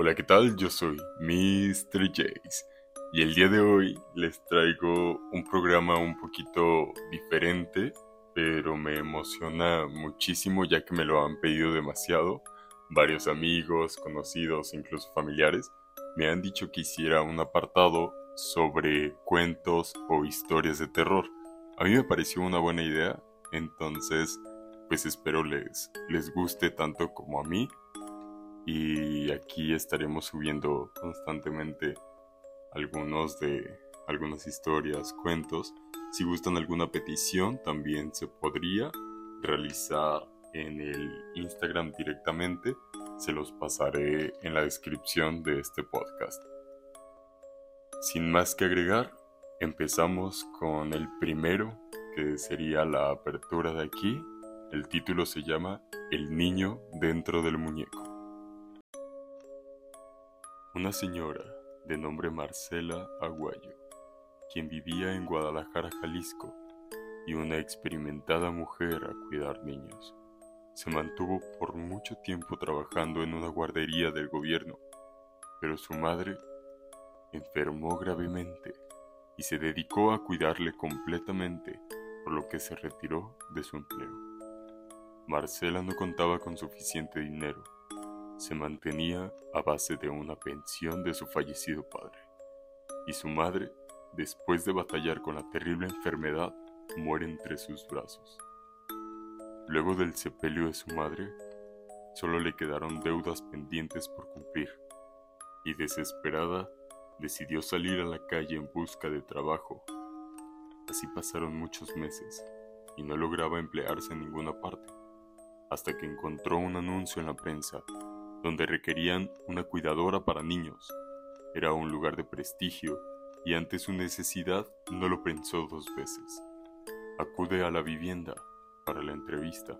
Hola, ¿qué tal? Yo soy Mr. Jace y el día de hoy les traigo un programa un poquito diferente, pero me emociona muchísimo ya que me lo han pedido demasiado. Varios amigos, conocidos, incluso familiares, me han dicho que hiciera un apartado sobre cuentos o historias de terror. A mí me pareció una buena idea, entonces pues espero les, les guste tanto como a mí y aquí estaremos subiendo constantemente algunos de algunas historias, cuentos. Si gustan alguna petición, también se podría realizar en el Instagram directamente. Se los pasaré en la descripción de este podcast. Sin más que agregar, empezamos con el primero, que sería la apertura de aquí. El título se llama El niño dentro del muñeco. Una señora de nombre Marcela Aguayo, quien vivía en Guadalajara, Jalisco, y una experimentada mujer a cuidar niños, se mantuvo por mucho tiempo trabajando en una guardería del gobierno, pero su madre enfermó gravemente y se dedicó a cuidarle completamente, por lo que se retiró de su empleo. Marcela no contaba con suficiente dinero se mantenía a base de una pensión de su fallecido padre, y su madre, después de batallar con la terrible enfermedad, muere entre sus brazos. Luego del sepelio de su madre, solo le quedaron deudas pendientes por cumplir, y desesperada decidió salir a la calle en busca de trabajo. Así pasaron muchos meses, y no lograba emplearse en ninguna parte, hasta que encontró un anuncio en la prensa donde requerían una cuidadora para niños. Era un lugar de prestigio y ante su necesidad no lo pensó dos veces. Acude a la vivienda para la entrevista,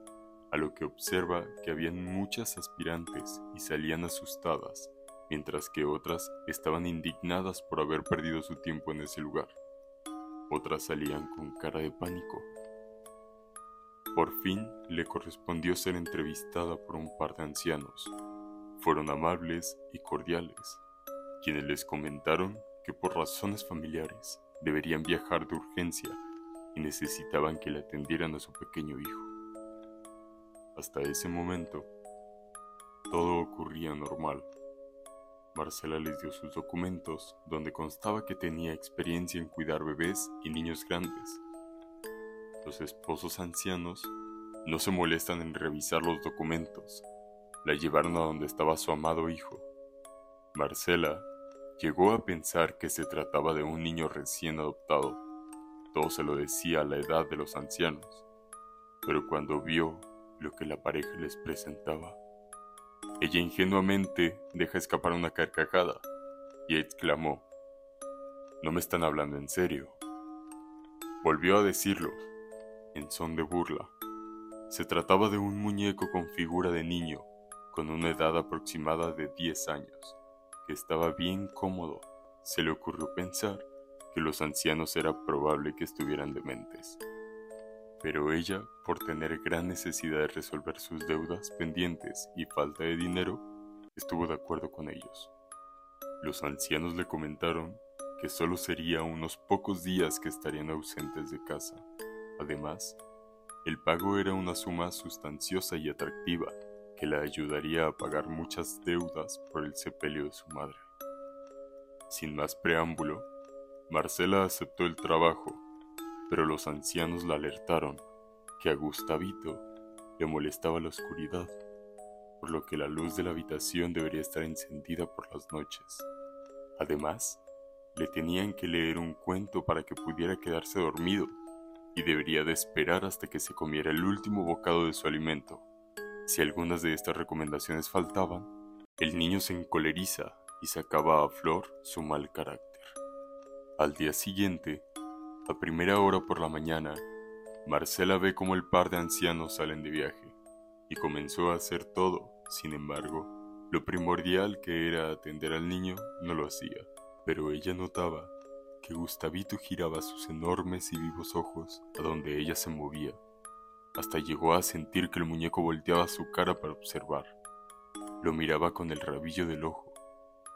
a lo que observa que habían muchas aspirantes y salían asustadas, mientras que otras estaban indignadas por haber perdido su tiempo en ese lugar. Otras salían con cara de pánico. Por fin le correspondió ser entrevistada por un par de ancianos, fueron amables y cordiales, quienes les comentaron que por razones familiares deberían viajar de urgencia y necesitaban que le atendieran a su pequeño hijo. Hasta ese momento, todo ocurría normal. Marcela les dio sus documentos donde constaba que tenía experiencia en cuidar bebés y niños grandes. Los esposos ancianos no se molestan en revisar los documentos la llevaron a donde estaba su amado hijo. Marcela llegó a pensar que se trataba de un niño recién adoptado. Todo se lo decía a la edad de los ancianos, pero cuando vio lo que la pareja les presentaba, ella ingenuamente deja escapar una carcajada y exclamó, No me están hablando en serio. Volvió a decirlo, en son de burla. Se trataba de un muñeco con figura de niño con una edad aproximada de 10 años, que estaba bien cómodo, se le ocurrió pensar que los ancianos era probable que estuvieran dementes. Pero ella, por tener gran necesidad de resolver sus deudas pendientes y falta de dinero, estuvo de acuerdo con ellos. Los ancianos le comentaron que solo sería unos pocos días que estarían ausentes de casa. Además, el pago era una suma sustanciosa y atractiva, que la ayudaría a pagar muchas deudas por el sepelio de su madre. Sin más preámbulo, Marcela aceptó el trabajo, pero los ancianos la alertaron que a Gustavito le molestaba la oscuridad, por lo que la luz de la habitación debería estar encendida por las noches. Además, le tenían que leer un cuento para que pudiera quedarse dormido y debería de esperar hasta que se comiera el último bocado de su alimento. Si algunas de estas recomendaciones faltaban, el niño se encoleriza y sacaba a flor su mal carácter. Al día siguiente, a primera hora por la mañana, Marcela ve cómo el par de ancianos salen de viaje y comenzó a hacer todo. Sin embargo, lo primordial que era atender al niño no lo hacía, pero ella notaba que Gustavito giraba sus enormes y vivos ojos a donde ella se movía hasta llegó a sentir que el muñeco volteaba su cara para observar. Lo miraba con el rabillo del ojo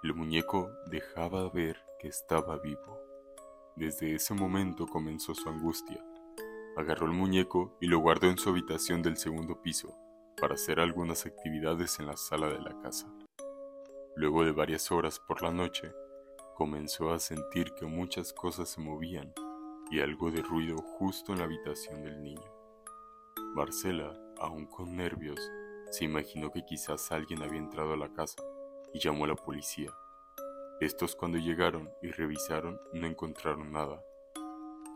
El muñeco dejaba ver que estaba vivo. Desde ese momento comenzó su angustia. Agarró el muñeco y lo guardó en su habitación del segundo piso para hacer algunas actividades en la sala de la casa. Luego de varias horas por la noche, comenzó a sentir que muchas cosas se movían y algo de ruido justo en la habitación del niño. Marcela, aún con nervios, se imaginó que quizás alguien había entrado a la casa y llamó a la policía. Estos cuando llegaron y revisaron no encontraron nada.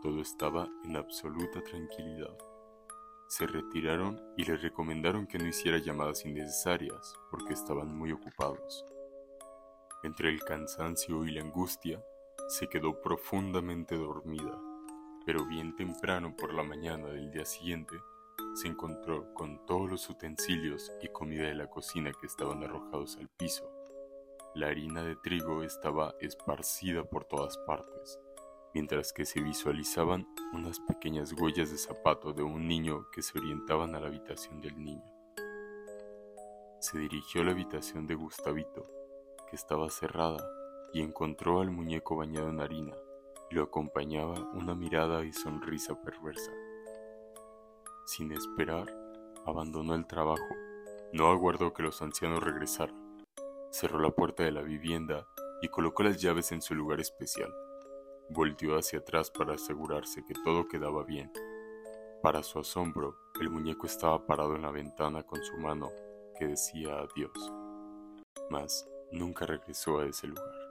Todo estaba en absoluta tranquilidad. Se retiraron y le recomendaron que no hiciera llamadas innecesarias porque estaban muy ocupados. Entre el cansancio y la angustia, se quedó profundamente dormida, pero bien temprano por la mañana del día siguiente, se encontró con todos los utensilios y comida de la cocina que estaban arrojados al piso. La harina de trigo estaba esparcida por todas partes, mientras que se visualizaban unas pequeñas huellas de zapato de un niño que se orientaban a la habitación del niño. Se dirigió a la habitación de Gustavito, que estaba cerrada, y encontró al muñeco bañado en harina, y lo acompañaba una mirada y sonrisa perversa. Sin esperar, abandonó el trabajo. No aguardó que los ancianos regresaran. Cerró la puerta de la vivienda y colocó las llaves en su lugar especial. Volteó hacia atrás para asegurarse que todo quedaba bien. Para su asombro, el muñeco estaba parado en la ventana con su mano que decía adiós. Mas nunca regresó a ese lugar.